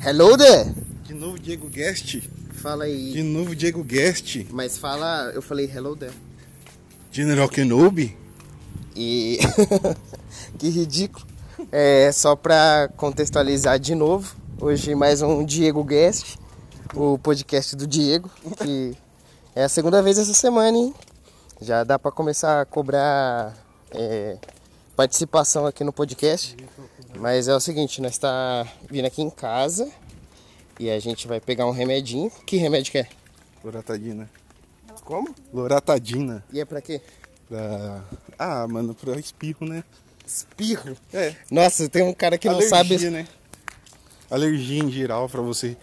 Hello there! De novo Diego Guest. Fala aí. De novo Diego Guest. Mas fala, eu falei hello there. General Kenobi. E. que ridículo. É, só pra contextualizar de novo, hoje mais um Diego Guest, o podcast do Diego, que é a segunda vez essa semana, hein? Já dá pra começar a cobrar é, participação aqui no podcast. Mas é o seguinte, nós tá vindo aqui em casa e a gente vai pegar um remedinho. Que remédio que é? Loratadina. Como? Loratadina. E é pra quê? Pra... Ah, mano, pra espirro, né? Espirro. É. Nossa, tem um cara que não Alergia, sabe. né? Alergia em geral, pra você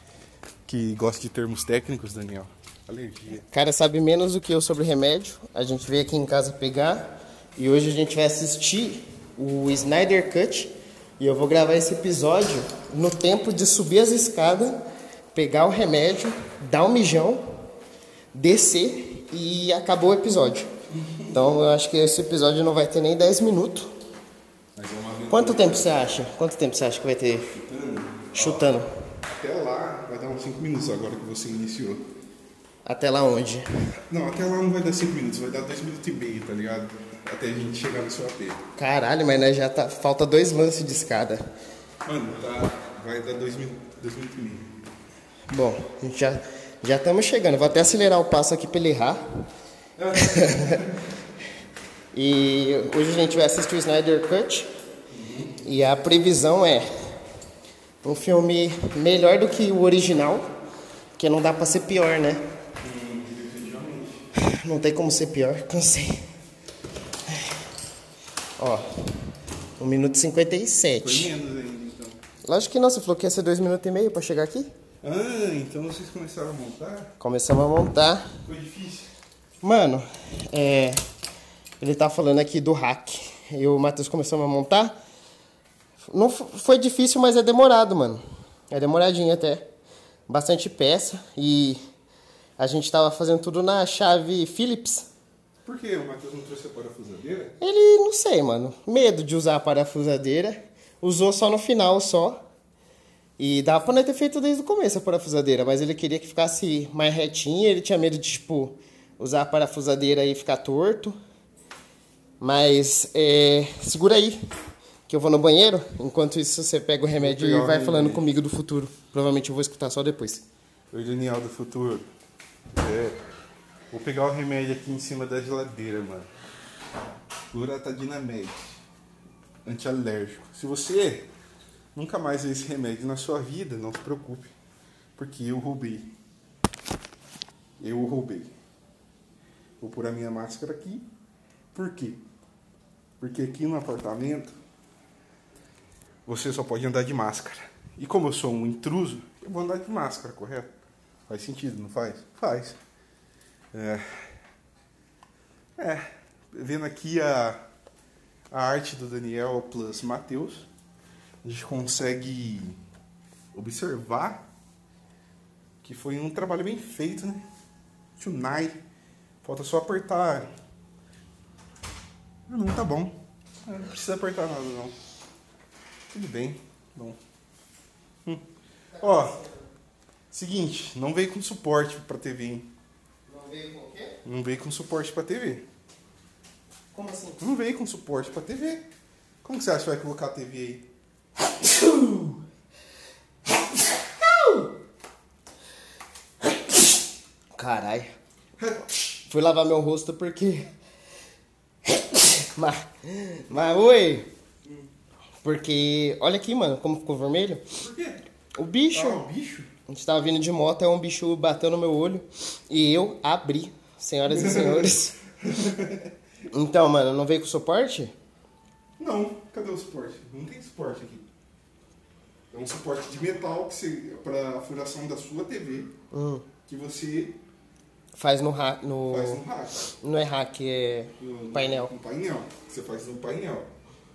que gosta de termos técnicos, Daniel. Alergia. O cara sabe menos do que eu sobre remédio. A gente veio aqui em casa pegar e hoje a gente vai assistir o Snyder Cut e eu vou gravar esse episódio no tempo de subir as escadas, pegar o remédio, dar um mijão, descer e acabou o episódio. Então eu acho que esse episódio não vai ter nem 10 minutos. É. Quanto tempo você acha? Quanto tempo você acha que vai ter chutando? Até lá vai dar uns 5 minutos agora que você iniciou. Até lá onde? Não, até lá não vai dar 5 minutos, vai dar 2 minutos e meio, tá ligado? Até a gente chegar no seu AP. Caralho, mas nós já tá. Falta dois lances de escada. Mano, tá, vai dar 2 minutos, dois minutos e meio. Bom, a gente já já estamos chegando. Vou até acelerar o passo aqui para ele errar. e hoje a gente vai assistir o Snyder Cut. E a previsão é um filme melhor do que o original, que não dá para ser pior, né? Não tem como ser pior, cansei. Ó, 1 minuto e Foi 57. menos ainda, então. Lógico que não, você falou que ia ser 2 minutos e meio para chegar aqui. Ah, então vocês começaram a montar? Começamos a montar. Foi difícil. Mano, é, ele tá falando aqui do hack. Eu e o Matheus começamos a montar. Não foi difícil, mas é demorado, mano. É demoradinho até. Bastante peça e a gente tava fazendo tudo na chave Phillips. Por que o Matheus não trouxe a parafusadeira? Ele, não sei, mano. Medo de usar a parafusadeira. Usou só no final, só. E dava pra nós ter feito desde o começo a parafusadeira, mas ele queria que ficasse mais retinho. Ele tinha medo de, tipo, usar a parafusadeira e ficar torto. Mas, é, segura aí, que eu vou no banheiro. Enquanto isso, você pega o remédio e o vai remédio. falando comigo do futuro. Provavelmente eu vou escutar só depois. Oi, Daniel do futuro. É. Vou pegar o remédio aqui em cima da geladeira, mano. Loratadina. Antialérgico. Se você nunca mais vê esse remédio na sua vida, não se preocupe. Porque eu roubei. Eu roubei. Vou pôr a minha máscara aqui. Por quê? Porque aqui no apartamento você só pode andar de máscara. E como eu sou um intruso, eu vou andar de máscara, correto? Faz sentido, não faz? Faz. É. É. Vendo aqui a, a arte do Daniel plus Matheus, a gente consegue observar que foi um trabalho bem feito, né? Tunai. Falta só apertar. Ah, não, tá bom. Ah, Não precisa apertar nada, não. Tudo bem. Bom. Hum. Ó, seguinte, não veio com suporte pra TV, hein? Não veio com o quê? Não veio com suporte pra TV. Como assim? Não veio com suporte pra TV. Como que você acha que vai colocar a TV aí? Carai. Fui lavar meu rosto porque. mas, mas, oi! Porque, olha aqui, mano, como ficou vermelho. Por quê? O bicho. Ah, o bicho? A gente tava vindo de moto, aí um bicho bateu no meu olho. E eu abri, senhoras e senhores. Então, mano, não veio com suporte? Não, cadê o suporte? Não tem suporte aqui. É um suporte de metal que você, pra furação da sua TV, Hum, que você faz no hack. No, faz no rack. Não é hack, é No- painel. No painel. Você faz no painel.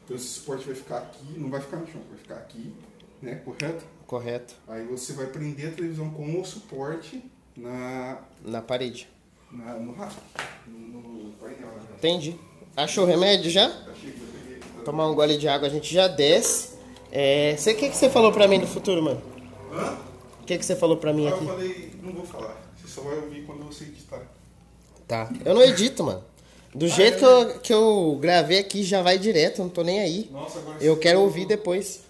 Então esse suporte vai ficar aqui, não vai ficar no chão, vai ficar aqui, né? Correto? Correto. Aí você vai prender a televisão com o suporte na, Na parede. na- no. No, no painel, né? Entendi. Achou o remédio já? Eu peguei. Tomar um gole de água, a gente já desce. É, você, o que, que você falou pra mim do futuro, mano? Hã? O que, que você falou pra mim Ah, eu aqui? falei, não vou falar. Você só vai ouvir quando você editar. Tá. Eu não edito, mano. Do jeito que eu, que eu gravei aqui já vai direto, não tô nem aí. Nossa, agora Eu quero ouvir depois.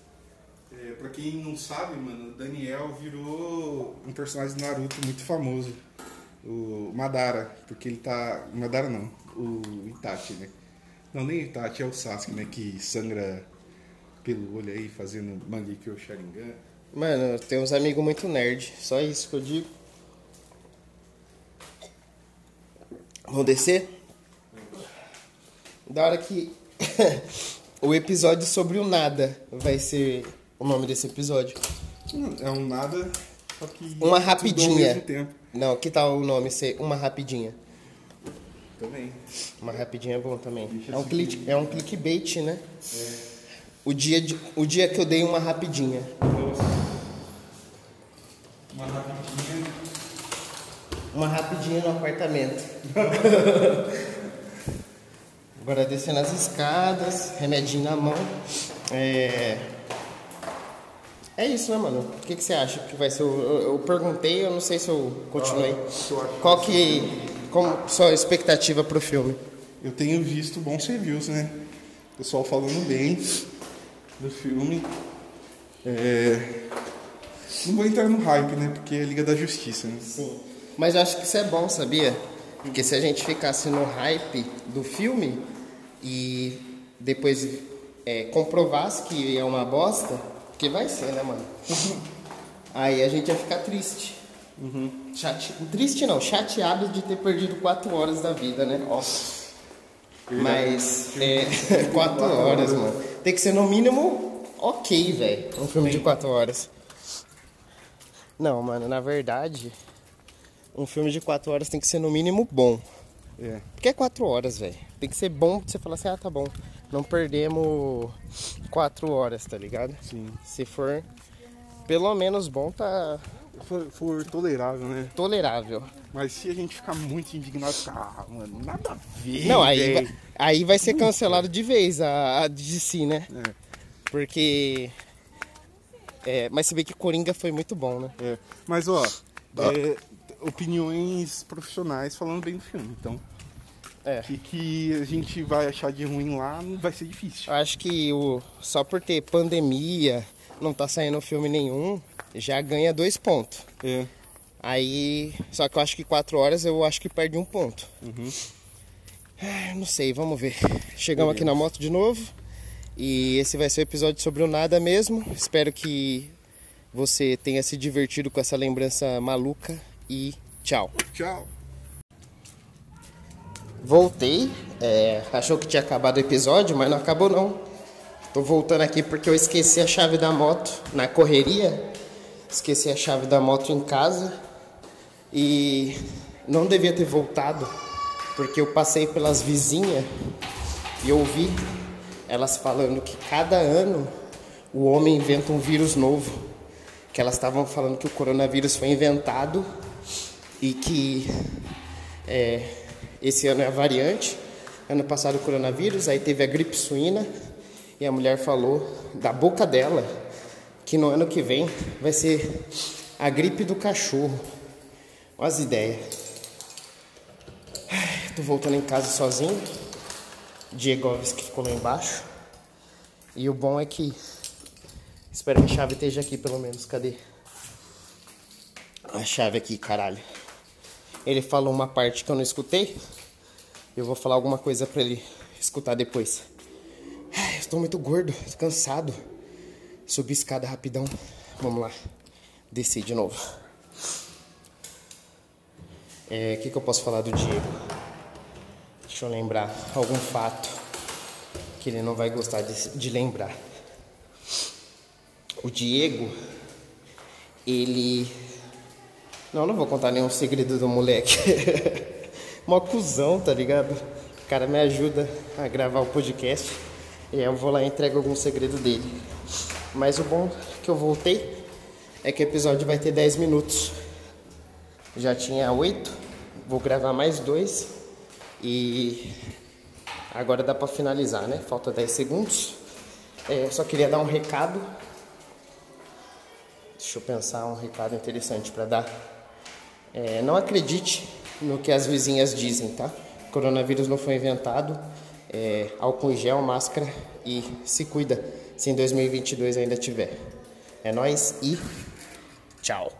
Pra quem não sabe, mano, Daniel virou um personagem do Naruto muito famoso. O Madara, porque ele tá. Madara não, o Itachi, né? Não, nem Itachi, é o Sasuke, né? Que sangra pelo olho aí, fazendo Mangekyo Sharingan. Mano, tem uns amigos muito nerd. Só isso que eu digo. Vamos descer? Da hora que o episódio sobre o nada vai ser o nome desse episódio. É um nada, só que. Uma rapidinha. Não, que tal o nome ser uma rapidinha? Também. Uma rapidinha é bom também. Deixa É um, click, é um clickbait, né? O, dia de- o dia que eu dei uma rapidinha. Uma rapidinha. Uma rapidinha no apartamento. Agora descendo as escadas, remedinho na mão. É, é isso, né, mano? O que, que você acha que vai ser? o- Eu, eu perguntei, eu não sei se eu continuei. Qual que. Como sua expectativa pro filme? Eu tenho visto bons reviews, né? Pessoal falando bem do filme. É... Não vou entrar no hype, né? Porque é Liga da Justiça, né? Sim. Mas eu acho que isso é bom, sabia? Porque se a gente ficasse no hype do filme e depois é, comprovasse que é uma bosta, que vai ser, né, mano? Aí a gente ia ficar triste. Chate... Triste não, chateado de ter perdido quatro horas da vida, né? Nossa. Mas, é, quatro horas, mano. Tem que ser no mínimo ok, velho. Um filme de quatro horas. Não, mano, na verdade, um filme de quatro horas tem que ser no mínimo bom. É. Porque é quatro horas, velho. Tem que ser bom pra você falar assim, ah, tá bom. Não perdemos quatro horas, tá ligado? Sim. Se for pelo menos bom, tá For, for tolerável, né? tolerável. Mas se a gente ficar muito indignado, ah, mano, nada a ver. Não, aí vai, aí vai ser cancelado de vez a, a DC, né? É, Porque. É, mas se bem que Coringa foi muito bom, né? é. Mas, ó, é, opiniões profissionais falando bem do filme. Então, É. o que, a gente vai achar de ruim lá vai ser difícil. Eu acho que o, só por ter pandemia, não tá saindo filme nenhum, já ganha dois pontos. É. Aí, só que eu acho que quatro horas eu acho que perde um ponto. Ah, Não sei, vamos ver. Chegamos aqui na moto de novo. E esse vai ser o episódio sobre o nada mesmo. Espero que você tenha se divertido com essa lembrança maluca. E tchau. Tchau. Voltei. É, achou que tinha acabado o episódio, mas não acabou não. Tô voltando aqui porque eu esqueci a chave da moto na correria. Esqueci a chave da moto em casa. E não devia ter voltado, porque eu passei pelas vizinhas e ouvi elas falando que cada ano o homem inventa um vírus novo. Que elas estavam falando que o coronavírus foi inventado e que é, esse ano é a variante. Ano passado o coronavírus, aí teve a gripe suína e a mulher falou da boca dela que no ano que vem vai ser a gripe do cachorro. Olha as ideias. Tô voltando em casa sozinho. Diego que ficou lá embaixo. E o bom é que. Espero que a chave esteja aqui pelo menos. Cadê? A chave aqui, caralho. Ele falou uma parte que eu não escutei. Eu vou falar alguma coisa pra ele escutar depois. Ai, tô muito gordo, cansado. Subi escada rapidão. Vamos lá. Desci de novo. É, o que, que eu posso falar do Diego? Deixa eu lembrar algum fato que ele não vai gostar de, de lembrar. O Diego, ele. Não, não vou contar nenhum segredo do moleque. Mó cuzão, tá ligado? O cara me ajuda a gravar o podcast. E eu vou lá e entrego algum segredo dele. Mas o bom que eu voltei é que o episódio vai ter 10 minutos. Já tinha 8, vou gravar mais dois. E agora dá pra finalizar, né? Falta 10 segundos. É, só queria dar um recado. Deixa eu pensar um recado interessante para dar. É, não acredite no que as vizinhas dizem, tá? O coronavírus não foi inventado. É, álcool em gel, máscara e se cuida se em 2022 ainda tiver. É nóis e tchau.